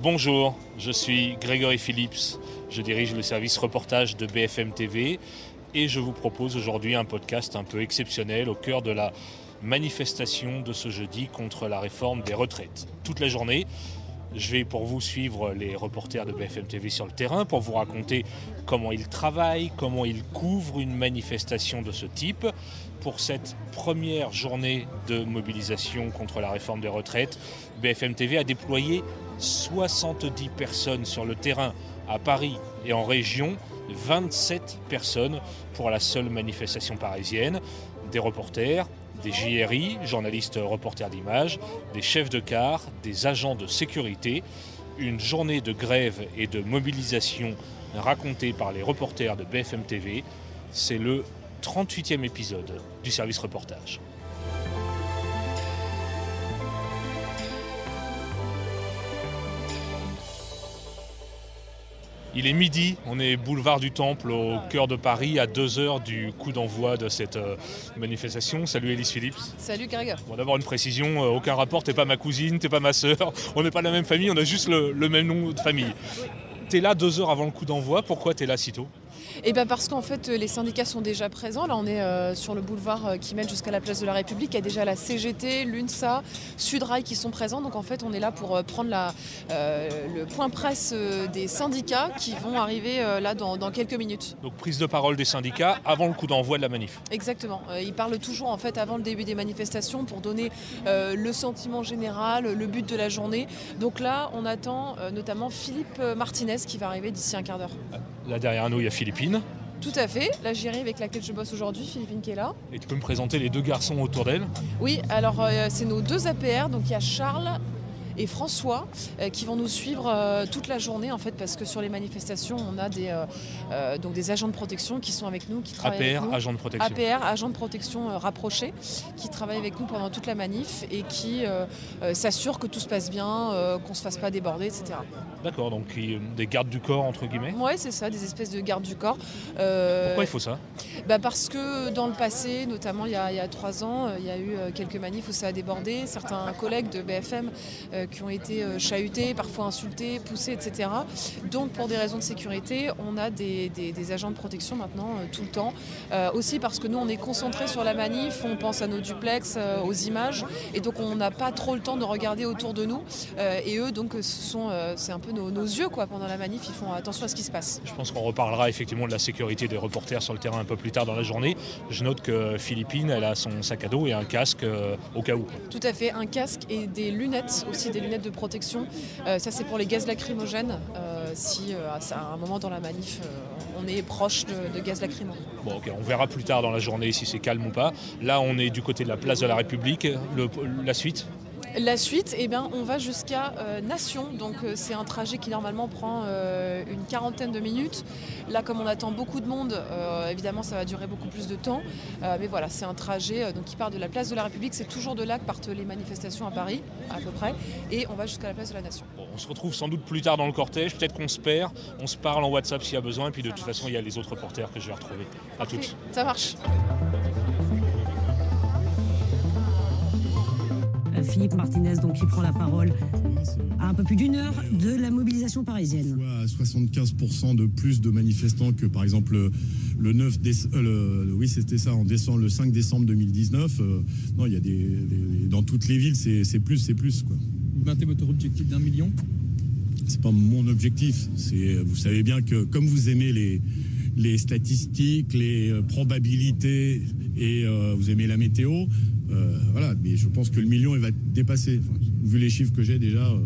Bonjour, je suis Grégory Phillips, je dirige le service reportage de BFM TV et je vous propose aujourd'hui un podcast un peu exceptionnel au cœur de la manifestation de ce jeudi contre la réforme des retraites. Toute la journée, je vais pour vous suivre les reporters de BFM TV sur le terrain pour vous raconter comment ils travaillent, comment ils couvrent une manifestation de ce type. Pour cette première journée de mobilisation contre la réforme des retraites, BFM TV a déployé 70 personnes sur le terrain à Paris et en région, 27 personnes pour la seule manifestation parisienne, des reporters, des JRI, journalistes reporters d'images, des chefs de car, des agents de sécurité. Une journée de grève et de mobilisation racontée par les reporters de BFM TV. C'est le 38e épisode du service reportage. Il est midi, on est boulevard du Temple au cœur de Paris, à deux heures du coup d'envoi de cette euh, manifestation. Salut Elise Phillips. Salut Greg. Bon, D'abord une précision, euh, aucun rapport, t'es pas ma cousine, t'es pas ma sœur, on n'est pas de la même famille, on a juste le, le même nom de famille. T'es là deux heures avant le coup d'envoi, pourquoi t'es là si tôt? Et bien parce qu'en fait les syndicats sont déjà présents. Là on est euh, sur le boulevard euh, qui mène jusqu'à la place de la République. Il y a déjà la CGT, l'UNSA, Sudrail qui sont présents. Donc en fait on est là pour euh, prendre la, euh, le point presse des syndicats qui vont arriver euh, là dans, dans quelques minutes. Donc prise de parole des syndicats avant le coup d'envoi de la manif. Exactement. Ils parlent toujours en fait avant le début des manifestations pour donner le sentiment général, le but de la journée. Donc là on attend notamment Philippe Martinez qui va arriver d'ici un quart d'heure. Là derrière nous il y a Philippine. Tout à fait. La avec laquelle je bosse aujourd'hui, Philippine qui est là. Et tu peux me présenter les deux garçons autour d'elle? Oui, alors euh, c'est nos deux APR, donc il y a Charles et François euh, qui vont nous suivre euh, toute la journée en fait parce que sur les manifestations on a des, euh, donc des agents de protection qui sont avec nous, qui travaillent avec APR, nous. agent de protection. APR, agents de protection rapprochés, qui travaillent avec nous pendant toute la manif et qui s'assurent que tout se passe bien, qu'on ne se fasse pas déborder, etc. D'accord, donc des gardes du corps entre guillemets? Ouais, c'est ça, des espèces de gardes du corps. Pourquoi il faut ça? Bah parce que dans le passé, notamment il y a, il y a trois ans, il y a eu quelques manifs où ça a débordé. Certains collègues de BFM euh, qui ont été euh, chahutés, parfois insultés, poussés, etc. Donc pour des raisons de sécurité, on a des, des- des agents de protection maintenant euh, tout le temps. Euh, aussi parce que nous on est concentrés sur la manif, on pense à nos duplex, aux images, et donc on n'a pas trop le temps de regarder autour de nous. Et eux donc ce sont, c'est un peu nos, nos yeux quoi pendant la manif. Ils font attention à ce qui se passe. Je pense qu'on reparlera effectivement de la sécurité des reporters sur le terrain un peu plus tard dans la journée. Je note que Philippine, elle a son sac à dos et un casque au cas où. Tout à fait, un casque et des lunettes, aussi des lunettes de protection. Euh, ça, c'est pour les gaz lacrymogènes, euh, si euh, à un moment dans la manif, on est proche de, gaz lacrymo. Bon, on verra plus tard dans la journée si c'est calme ou pas. Là, on est du côté de la place de la République. La suite? La suite, eh bien, on va jusqu'à euh, Nation, donc euh, c'est un trajet qui normalement prend euh, une quarantaine de minutes. Là, comme on attend beaucoup de monde, évidemment, ça va durer beaucoup plus de temps. Mais voilà, c'est un trajet donc, qui part de la place de la République. C'est toujours de là que partent les manifestations à Paris, à peu près, et on va jusqu'à la place de la Nation. Bon, On se retrouve sans doute plus tard dans le cortège. Peut-être qu'on se perd. On se parle en WhatsApp s'il y a besoin. Et puis de Ça toute marche. façon, il y a les autres reporters que je vais retrouver. À toutes. Ça marche. Philippe Martinez, donc, qui prend la parole à un peu plus d'une heure de la mobilisation parisienne. soit 75% de plus de manifestants que par exemple le, le 9 déce- euh, le- oui c'était ça en décembre le 5 décembre 2019 euh, non il y a des, des- dans toutes les villes c'est c'est plus c'est plus quoi Vous mettez votre objectif d'un million? C'est pas mon objectif c'est vous savez bien que comme vous aimez les les statistiques les euh, probabilités et euh, vous aimez la météo euh, voilà mais je pense que le million il va être dépassé Enfin, vu les chiffres que j'ai déjà euh,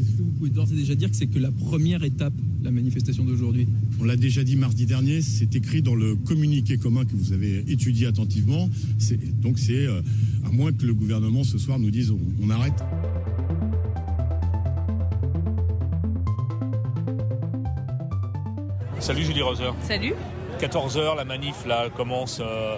Est-ce que vous pouvez d'ores et déjà dire que c'est que la première étape, la manifestation d'aujourd'hui? On l'a déjà dit mardi dernier, c'est écrit dans le communiqué commun que vous avez étudié attentivement. C'est- Donc c'est, euh, à moins que le gouvernement ce soir nous dise on, on arrête. Salut Julie Roser. Salut. 14h, la manif là commence euh,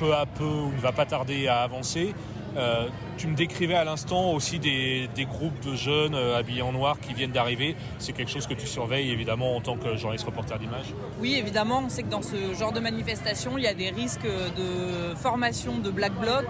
peu à peu ou ne va pas tarder à avancer. Euh, tu me décrivais à l'instant aussi des, groupes de jeunes euh, habillés en noir qui viennent d'arriver. C'est quelque chose que tu surveilles évidemment en tant que journaliste reporter d'image. Oui, évidemment, on sait que dans ce genre de manifestation, il y a des risques de formation de black bloc.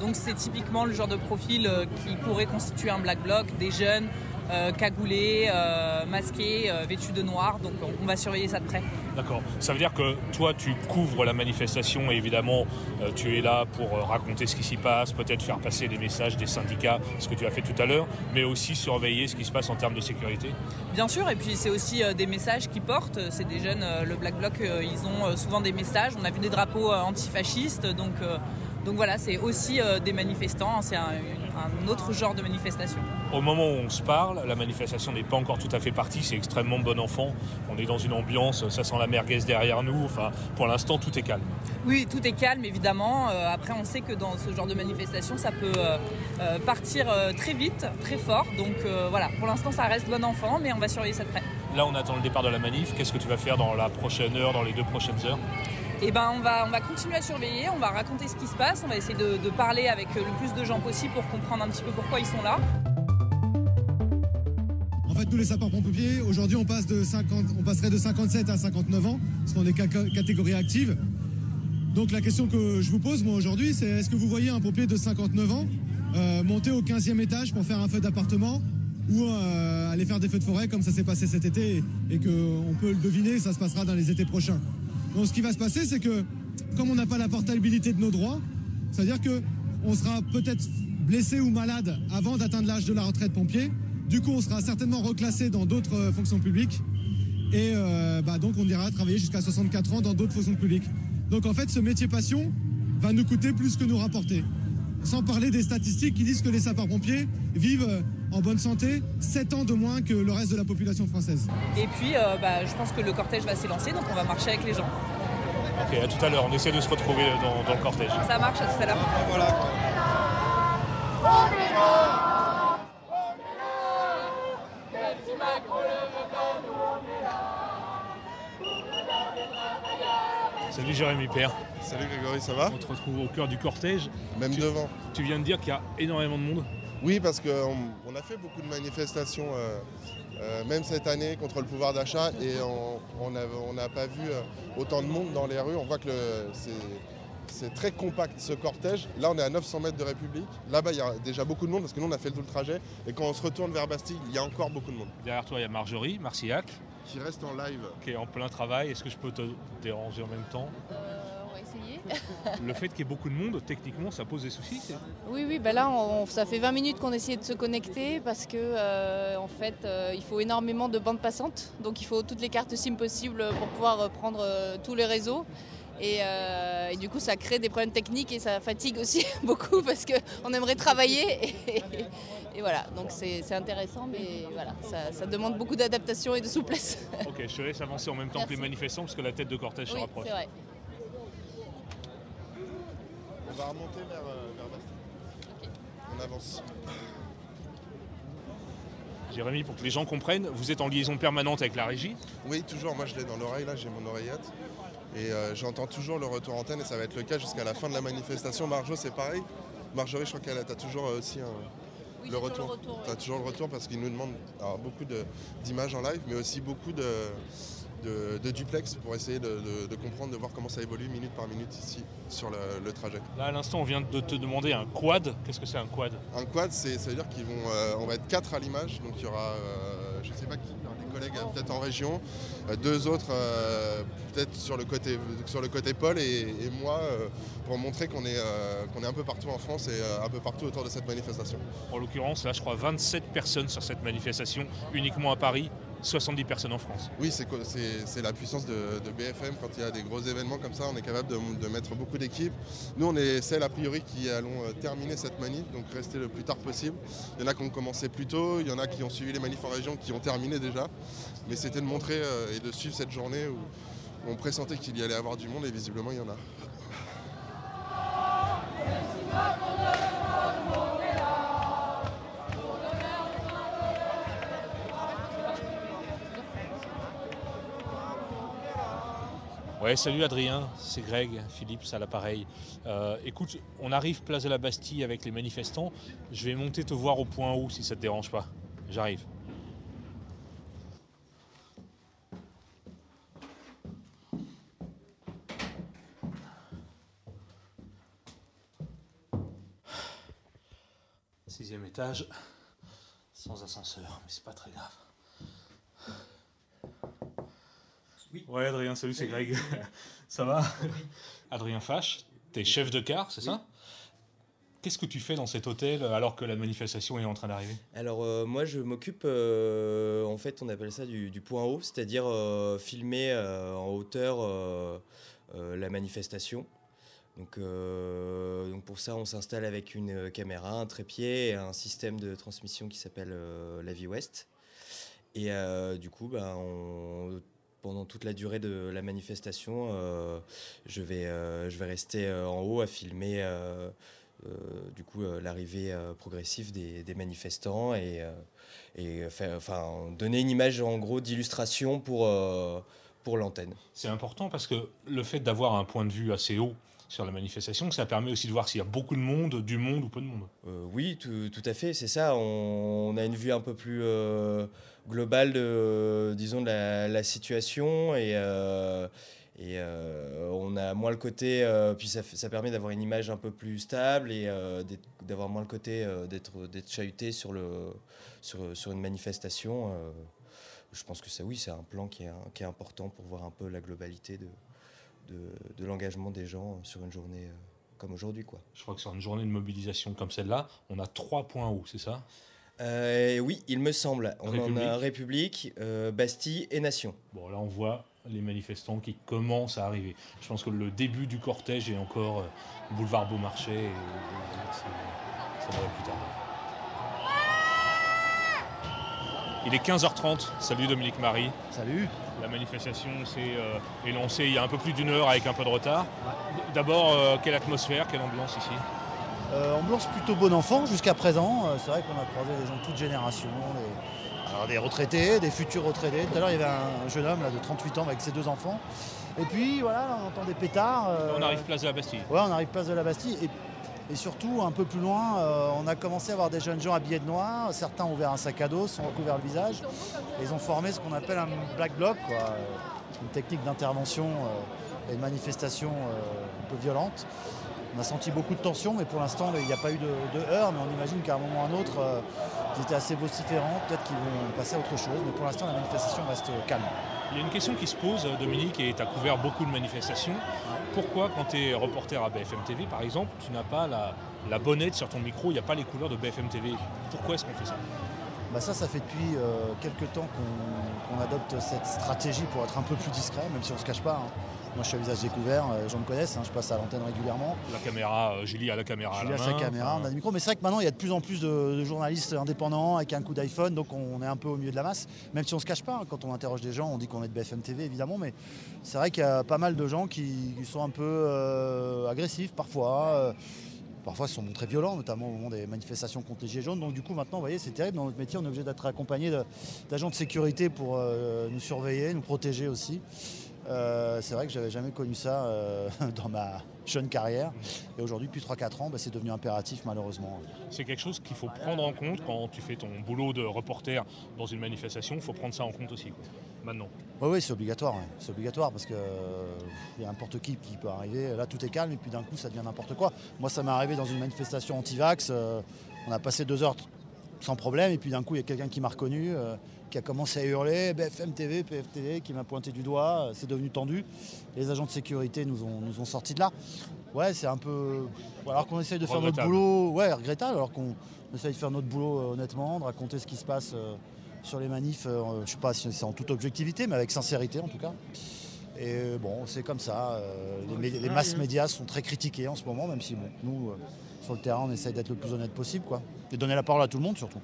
Donc c'est typiquement le genre de profil euh, qui pourrait constituer un black bloc, des jeunes euh, cagoulés, euh, masqués, euh, vêtus de noir. Donc on, on va surveiller ça de près. D'accord. Ça veut dire que toi, tu couvres la manifestation et évidemment, euh, tu es là pour euh, raconter ce qui s'y passe, peut-être faire passer des messages des syndicats, ce que tu as fait tout à l'heure, mais aussi surveiller ce qui se passe en termes de sécurité. Bien sûr, et puis c'est aussi des messages qui portent. C'est des jeunes, le Black Bloc, ils ont souvent des messages. On a vu des drapeaux antifascistes, donc, donc voilà, c'est aussi euh, des manifestants. C'est un, un autre genre de manifestation. Au moment où on se parle, la manifestation n'est pas encore tout à fait partie, c'est extrêmement bon enfant. On est dans une ambiance, ça sent la merguez derrière nous. Enfin, pour l'instant, tout est calme. Oui, tout est calme évidemment. Euh, après, on sait que dans ce genre de manifestation, ça peut euh, partir très vite, très fort. Donc voilà, pour l'instant, ça reste bon enfant, mais on va surveiller ça de près. Là, on attend le départ de la manif. Qu'est-ce que tu vas faire dans la prochaine heure, dans les deux prochaines heures? Et ben, on va, on va continuer à surveiller, on va raconter ce qui se passe, on va essayer de, parler avec euh, le plus de gens possible pour comprendre un petit peu pourquoi ils sont là. En fait, nous les sapeurs-pompiers, aujourd'hui, on, passe de 50, on passerait de 57 à 59 ans, parce qu'on est ca- catégorie active. Donc la question que je vous pose, moi, aujourd'hui, c'est est-ce que vous voyez un pompier de 59 ans euh, monter au 15e étage pour faire un feu d'appartement ou euh, aller faire des feux de forêt comme ça s'est passé cet été et qu'on peut le deviner, ça se passera dans les étés prochains? Donc ce qui va se passer, c'est que comme on n'a pas la portabilité de nos droits, c'est-à-dire que on sera peut-être blessé ou malade avant d'atteindre l'âge de la retraite pompier. Du coup, on sera certainement reclassé dans d'autres euh, fonctions publiques. Et euh, bah, donc, on ira travailler jusqu'à 64 ans dans d'autres fonctions publiques. Donc, en fait, ce métier passion va nous coûter plus que nous rapporter. Sans parler des statistiques qui disent que les sapeurs-pompiers vivent euh, en bonne santé 7 ans de moins que le reste de la population française. Et puis, euh, bah, je pense que le cortège va s'élancer, donc on va marcher avec les gens. Ok, à tout à l'heure. On essaie de se retrouver dans, dans le cortège. Ça marche, à tout à l'heure. Salut Jérémy Père. Salut Grégory, ça va? On te retrouve au cœur du cortège. Même Tu- devant. Tu viens de dire qu'il y a énormément de monde. Oui, parce qu'on on a fait beaucoup de manifestations, euh, euh, même cette année, contre le pouvoir d'achat, et on n'a on pas vu euh, autant de monde dans les rues. On voit que c'est- très compact ce cortège. Là, on est à 900 mètres de République. Là-bas, il y a déjà beaucoup de monde, parce que nous, on a fait tout le trajet. Et quand on se retourne vers Bastille, il y a encore beaucoup de monde Derrière toi, il y a Marjorie, Marcillac, qui reste en live. qui est en plein travail. Est-ce que je peux te déranger en même temps? Essayer. Le fait qu'il y ait beaucoup de monde, techniquement, ça pose des soucis Oui, oui, bah là, on- ça fait 20 minutes qu'on essayait de se connecter parce que, euh, en fait, euh, il faut énormément de bandes passantes. Donc, il faut toutes les cartes SIM possibles pour pouvoir euh, prendre euh, tous les réseaux. Et, euh, et du coup, ça crée des problèmes techniques et ça fatigue aussi beaucoup parce qu'on aimerait travailler. Et, et voilà, donc c'est intéressant, mais voilà, ça, ça demande beaucoup d'adaptation et de souplesse. Ok, je te laisse avancer en même temps que les manifestants parce que la tête de cortège se rapproche. Va remonter vers, euh, vers Bastille. On avance. Jérémy, pour que les gens comprennent, vous êtes en liaison permanente avec la régie. Oui, toujours. Moi, je l'ai dans l'oreille. Là, j'ai mon oreillette. Et euh, j'entends toujours le retour antenne et ça va être le cas jusqu'à la fin de la manifestation. Marjo, c'est pareil. Marjorie, je crois qu'elle a toujours euh, aussi un- Oui, le retour. le retour, Tu as oui. toujours le retour parce qu'ils nous demandent alors, beaucoup de- d'images en live, mais aussi beaucoup de, de- de duplex pour essayer de, de- de comprendre, de voir comment ça évolue minute par minute ici sur le, le trajet. Là, à l'instant, on vient de te demander un quad. Qu'est-ce que c'est un quad? Un quad, c'est, ça veut dire qu'ils vont, euh, on va être quatre à l'image, donc il y aura, euh, je sais pas qui, des collègues euh, peut-être en région, euh, deux autres peut-être sur le côté, sur le côté pôle et, et moi pour montrer qu'on est, qu'on est un peu partout en France et un peu partout autour de cette manifestation. En l'occurrence, là, je crois 27 personnes sur cette manifestation, uniquement à Paris, 70 personnes en France. Oui, c'est, la puissance de, BFM quand il y a des gros événements comme ça, on est capable de, de mettre beaucoup d'équipes. Nous, on est celles a priori qui allons euh, terminer cette manif, donc rester le plus tard possible. Il y en a qui ont commencé plus tôt, il y en a qui ont suivi les manifs en région, qui ont terminé déjà. Mais c'était de montrer euh, et de suivre cette journée où on pressentait qu'il y allait avoir du monde et visiblement il y en a. Ouais, salut Adrien, c'est Greg Philippe, à l'appareil. Euh, écoute, on arrive place de la Bastille avec les manifestants. Je vais monter te voir au point haut si ça te dérange pas. J'arrive. Sixième étage. Sans ascenseur, mais c'est pas très grave. Oui. Ouais, Adrien, salut, c'est Greg. ça va Adrien Fache, t'es chef de car, c'est ça? Qu'est-ce que tu fais dans cet hôtel alors que la manifestation est en train d'arriver? Alors euh, moi je m'occupe, euh, en fait on appelle ça du, point haut, c'est-à-dire euh, filmer en hauteur la manifestation. Donc, donc, pour ça on s'installe avec une caméra, un trépied et un système de transmission qui s'appelle la Vie Ouest. Et du coup ben, pendant toute la durée de la manifestation, je, vais, je vais rester en haut à filmer euh, du coup euh, l'arrivée euh, progressive des, manifestants et, et enfin, donner une image en gros d'illustration pour, pour l'antenne. C'est important parce que le fait d'avoir un point de vue assez haut sur la manifestation, ça permet aussi de voir s'il y a beaucoup de monde, du monde ou peu de monde. oui, tout, à fait, c'est ça. On, a une vue un peu plus globale de, disons, de la, situation et, euh, on a moins le côté, euh, puis ça, permet d'avoir une image un peu plus stable et euh, d'avoir moins le côté d'être chahuté sur une manifestation. je pense que ça, oui, c'est un plan qui est, qui est, important pour voir un peu la globalité de, de, de l'engagement des gens sur une journée comme aujourd'hui. Quoi. Je crois que sur une journée de mobilisation comme celle-là, on a trois points hauts, c'est ça? Oui, il me semble. On en a République, Bastille et Nation. Bon, là on voit les manifestants qui commencent à arriver. Je pense que le début du cortège est encore euh, boulevard Beaumarchais et, ça va plus tard. Il est 15h30. Salut Dominique Marie. Salut. La manifestation euh, est lancée il y a un peu plus d'une heure avec un peu de retard. D'abord, euh, quelle atmosphère, quelle ambiance ici? Ambiance plutôt bon enfant jusqu'à présent. C'est vrai qu'on a croisé des gens de toutes générations, des retraités, des futurs retraités. Tout à l'heure, il y avait un jeune homme là, de 38 ans avec ses deux enfants. Et puis voilà, on entend des pétards. Euh, on arrive place de la Bastille. Ouais, on arrive place de la Bastille. Et, surtout, un peu plus loin, euh, on a commencé à voir des jeunes gens habillés de noir. Certains ont ouvert un sac à dos, sont recouverts le visage. ils ont formé ce qu'on appelle un black bloc, une technique d'intervention euh, et de manifestation un peu violente. On a senti beaucoup de tension, mais pour l'instant, il n'y a pas eu de, heurts. Mais on imagine qu'à un moment ou à un autre, euh, ils étaient assez vociférants. Peut-être qu'ils vont passer à autre chose. Mais pour l'instant, la manifestation reste calme. Il y a une question qui se pose, Dominique, et tu as couvert beaucoup de manifestations. Pourquoi, quand tu es reporter à BFM TV, par exemple, tu n'as pas la, bonnette sur ton micro, il n'y a pas les couleurs de BFM TV Pourquoi est-ce qu'on fait ça? Bah ça, ça fait depuis euh, quelques temps qu'on adopte cette stratégie pour être un peu plus discret, même si on ne se cache pas. Hein. Moi, je suis à visage découvert, euh, les gens me connaissent, hein, je passe à l'antenne régulièrement. La caméra, euh, Julie a la caméra. Julie a sa caméra, on a des micros. Mais c'est vrai que maintenant, il y a de plus en plus de, journalistes indépendants avec un coup d'iPhone, donc on est un peu au milieu de la masse. Même si on ne se cache pas, hein, quand on interroge des gens, on dit qu'on est de BFM TV, évidemment. Mais c'est vrai qu'il y a pas mal de gens qui, sont un peu euh, agressifs parfois. parfois, ils sont très violents, notamment au moment des manifestations contre les Gilets jaunes. Donc, du coup, maintenant, vous voyez, c'est terrible. Dans notre métier, on est obligé d'être accompagné d'agents de sécurité pour nous surveiller, nous protéger aussi. Euh, c'est vrai que j'avais jamais connu ça euh, dans ma jeune carrière. Et aujourd'hui, depuis 3-4 ans, bah, c'est devenu impératif malheureusement. C'est quelque chose qu'il faut prendre en compte quand tu fais ton boulot de reporter dans une manifestation. Il faut prendre ça en compte aussi, maintenant. Oui, oui, c'est obligatoire. C'est obligatoire parce qu'il y a n'importe qui qui peut arriver. Là, tout est calme et puis d'un coup, ça devient n'importe quoi. Moi, ça m'est arrivé dans une manifestation anti-vax. Euh, on a passé deux heures sans problème et puis d'un coup, il y a quelqu'un qui m'a reconnu qui a commencé à hurler BFM TV, PFTV, qui m'a pointé du doigt, c'est devenu tendu. Les agents de sécurité nous ont, nous ont sortis de là. Ouais, c'est un peu. Alors qu'on essaye de faire notre boulot, ouais, regrettable, alors qu'on essaye de faire notre boulot euh, honnêtement, de raconter ce qui se passe euh, sur les manifs, euh, je ne sais pas si c'est en toute objectivité, mais avec sincérité en tout cas. Et bon, c'est comme ça. les, les, masses médias sont très critiquées en ce moment, même si bon, nous, sur le terrain, on essaye d'être le plus honnête possible, quoi. Et donner la parole à tout le monde surtout.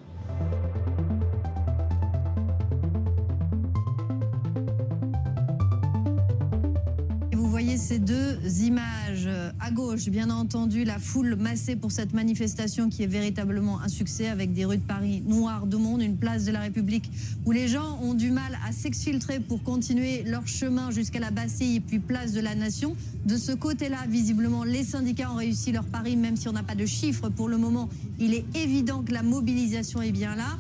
Ces deux images. À gauche, bien entendu, la foule massée pour cette manifestation qui est véritablement un succès avec des rues de Paris noires de monde, une place de la République où les gens ont du mal à s'exfiltrer pour continuer leur chemin jusqu'à la Bastille et puis place de la Nation. De ce côté-là, visiblement, les syndicats ont réussi leur pari, même si on n'a pas de chiffres pour le moment. Il est évident que la mobilisation est bien là.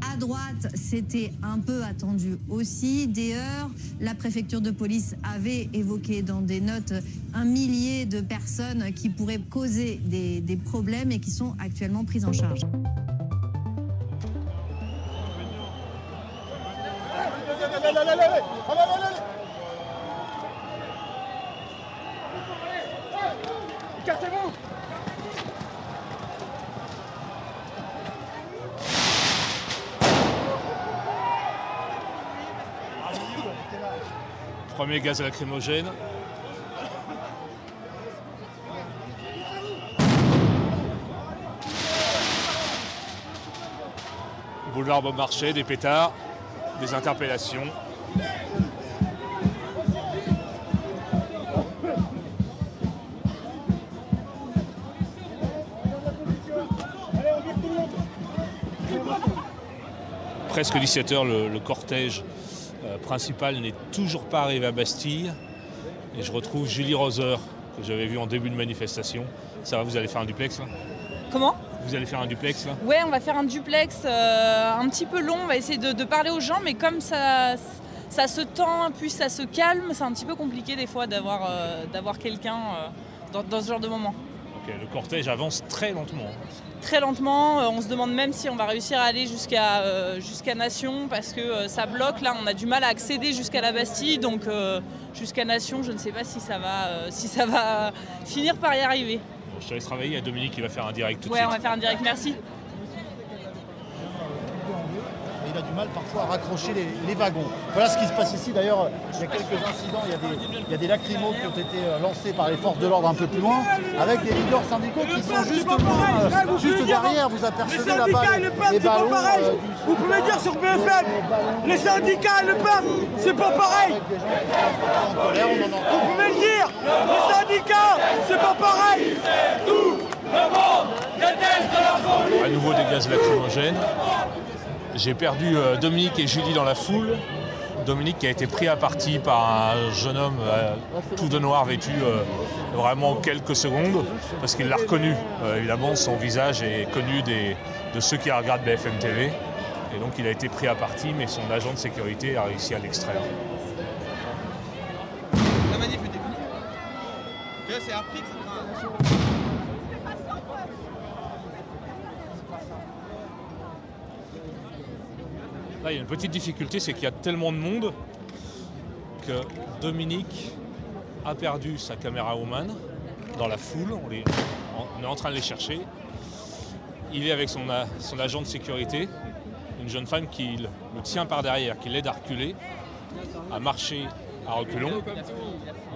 À droite, c'était un peu attendu aussi. Des heures, la préfecture de police avait évoqué dans des notes un millier de personnes qui pourraient causer des, problèmes et qui sont actuellement prises en charge. Premier gaz lacrymogène. Boulevard Beaumarchais, des pétards, des interpellations. Presque 17h, le, cortège principal n'est toujours pas arrivé à Bastille. Et je retrouve Julie Roser, que j'avais vue en début de manifestation. Ça va, vous allez faire un duplex là? Comment? Vous allez faire un duplex là? Ouais, on va faire un duplex euh, un petit peu long. On va essayer de, de parler aux gens, mais comme ça, ça se tend, puis ça se calme, c'est un petit peu compliqué des fois d'avoir euh, d'avoir quelqu'un euh, dans, dans ce genre de moment. Le cortège avance très lentement. Très lentement, euh, on se demande même si on va réussir à aller jusqu'à euh, jusqu'à Nation parce que euh, ça bloque. Là, on a du mal à accéder jusqu'à la Bastille, donc euh, jusqu'à Nation, je ne sais pas si ça va, si ça va finir par y arriver. Bon, je te laisse travailler, il y a Dominique qui va faire un direct tout de Ouais, on suite. va faire un direct. Merci. Et il a du mal parfois à raccrocher les, les wagons. Voilà ce qui se passe ici. D'ailleurs, il y a quelques incidents. Il y a des, il y a des lacrymos qui ont été euh, lancés par les forces de l'ordre un peu plus loin, avec des leaders syndicaux qui sont justement euh, juste derrière. Vous apercevez Les là-bas syndicats et le peuple, les c'est pas ballons. pareil. euh, Vous pouvez dire sur BFM, les syndicats et le peuple, c'est pas pareil. Vous pouvez le dire, les syndicats, c'est pas pareil. Tout le monde déteste la À nouveau des gaz lacrymogènes. J'ai perdu euh, Dominique et Julie dans la foule. Dominique qui a été pris à partie par un jeune homme euh, tout de noir vêtu euh, vraiment quelques secondes parce qu'il l'a reconnu. Évidemment, son visage est connu des- de ceux qui regardent BFM TV. Et donc il a été pris à partie, mais son agent de sécurité a réussi à l'extraire. La. Que c'est que Il y a une petite difficulté, c'est qu'il y a tellement de monde que Dominique a perdu sa caméra woman dans la foule. On, est en train de les chercher. Il est avec son, son agent de sécurité, une jeune femme qui le tient par derrière, qui l'aide à reculer, à marcher à reculons.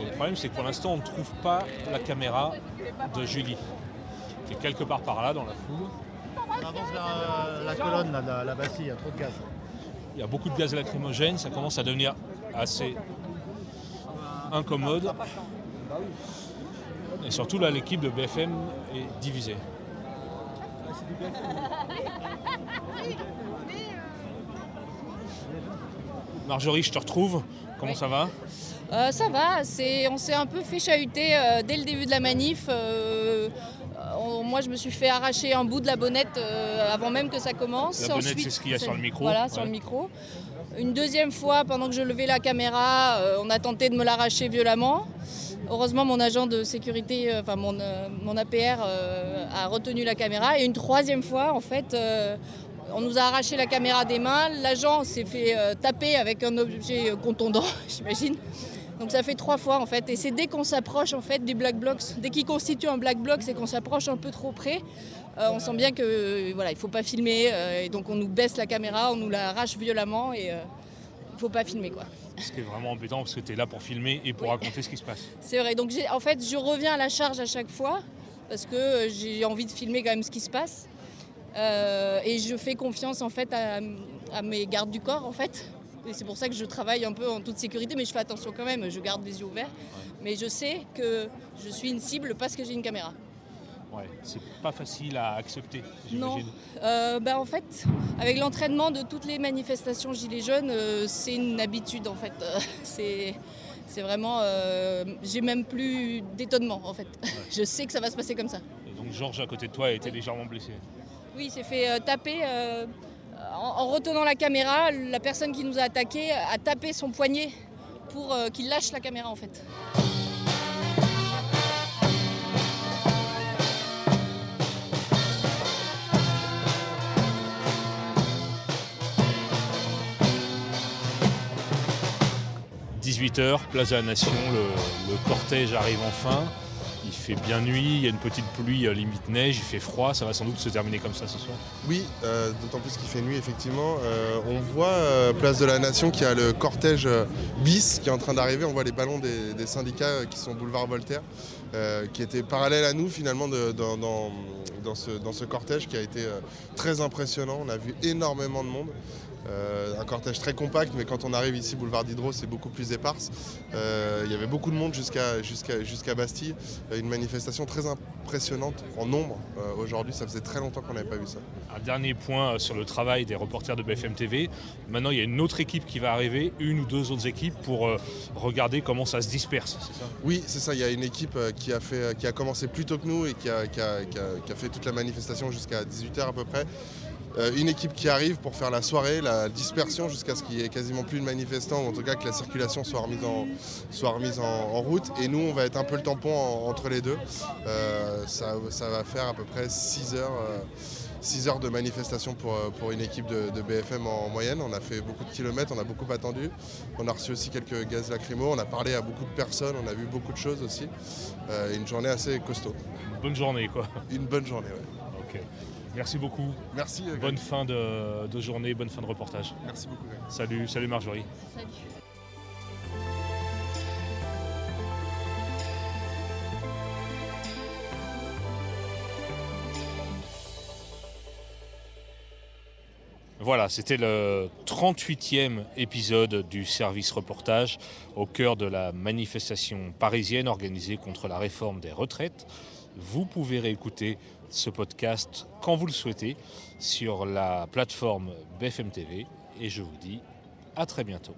Le problème, c'est que pour l'instant, on ne trouve pas la caméra de Julie, qui est quelque part par là dans la foule. On avance vers euh, la colonne, là, la, la il y a trop de gaz. Il y a beaucoup de gaz lacrymogène, ça commence à devenir assez incommode. Et surtout là, l'équipe de BFM est divisée. Marjorie, je te retrouve. Comment ça va? Euh, ça va, on s'est un peu fait chahuter euh, dès le début de la manif. euh, moi, je me suis fait arracher un bout de la bonnette euh, avant même que ça commence. La bonnette, c'est ce qu'il y a sur le micro. Voilà, sur le micro. Une deuxième fois, pendant que je levais la caméra, euh, on a tenté de me l'arracher violemment. Heureusement, mon agent de sécurité, euh, enfin mon, mon APR, a retenu la caméra. Et une troisième fois, en fait, on nous a arraché la caméra des mains. L'agent s'est fait taper avec un objet contondant, j'imagine. Donc ça fait trois fois en fait. Et c'est dès qu'on s'approche en fait du black bloc, dès qu'il constitue un black bloc, c'est qu'on s'approche un peu trop près. Euh, on sent bien que euh, voilà, il faut pas filmer. euh, et donc on nous baisse la caméra, on nous la arrache violemment et euh, il faut pas filmer quoi. Ce qui est vraiment embêtant parce que tu es là pour filmer et pour raconter ce qui se passe. C'est vrai. Donc en fait, je reviens à la charge à chaque fois parce que euh, j'ai envie de filmer quand même ce qui se passe. Euh, et je fais confiance en fait à, à mes gardes du corps en fait. Et c'est pour ça que je travaille un peu en toute sécurité, mais je fais attention quand même, je garde les yeux ouverts. Mais je sais que je suis une cible parce que j'ai une caméra. Ouais, c'est pas facile à accepter, Non. Euh, ben, en fait, avec l'entraînement de toutes les manifestations Gilets jaunes, euh, c'est une habitude en fait. Euh, c'est, c'est vraiment. j'ai même plus d'étonnement en fait. Je sais que ça va se passer comme ça. Et donc Georges à côté de toi a été légèrement blessé. Oui, il s'est fait taper. En, en retenant la caméra, la personne qui nous a attaqué a tapé son poignet pour euh, qu'il lâche la caméra en fait. 18h, place de la Nation, le cortège arrive enfin. Il fait bien nuit, il y a une petite pluie euh, limite neige, il fait froid, ça va sans doute se terminer comme ça ce soir. Oui, euh, d'autant plus qu'il fait nuit effectivement. Euh, on voit Place de la Nation qui a le cortège bis qui est en train d'arriver. On voit les ballons des, syndicats qui sont boulevard Voltaire, qui étaient parallèles à nous finalement dans, ce, cortège qui a été très impressionnant. On a vu énormément de monde. Euh, un cortège très compact, mais quand on arrive ici, boulevard d'Hydro, c'est beaucoup plus éparse. Euh, il y avait beaucoup de monde jusqu'à jusqu'à jusqu'à Bastille. Euh, Une manifestation très impressionnante en nombre. Euh, Aujourd'hui, ça faisait très longtemps qu'on n'avait pas vu ça. Un dernier point sur le travail des reporters de BFM TV. Maintenant, il y a une autre équipe qui va arriver, une ou deux autres équipes, pour regarder comment ça se disperse, c'est ça? Oui, c'est ça. Il y a une équipe qui a, fait, qui a commencé plus tôt que nous et qui a, qui a- qui a- qui a fait toute la manifestation jusqu'à 18h à peu près. Euh, une équipe qui arrive pour faire la soirée, la dispersion jusqu'à ce qu'il n'y ait quasiment plus de manifestants, ou en tout cas que la circulation soit remise en, soit remise en, en route. Et nous, on va être un peu le tampon en- entre les deux. Euh, ça, ça va faire à peu près 6 heures. euh, 6 heures de manifestation pour, pour une équipe de, de BFM en moyenne. On a fait beaucoup de kilomètres, on a beaucoup attendu. On a reçu aussi quelques gaz lacrymaux, on a parlé à beaucoup de personnes, on a vu beaucoup de choses aussi. Euh, une journée assez costaud. Une bonne journée, quoi. Une bonne journée, ouais. Ok. Merci beaucoup. Merci. euh, Bonne fin de, de journée, bonne fin de reportage. Merci beaucoup. Greg. Salut, salut Marjorie. Salut. Voilà, c'était le 38e épisode du service reportage au cœur de la manifestation parisienne organisée contre la réforme des retraites. Vous pouvez réécouter ce podcast quand vous le souhaitez sur la plateforme BFM TV et je vous dis à très bientôt.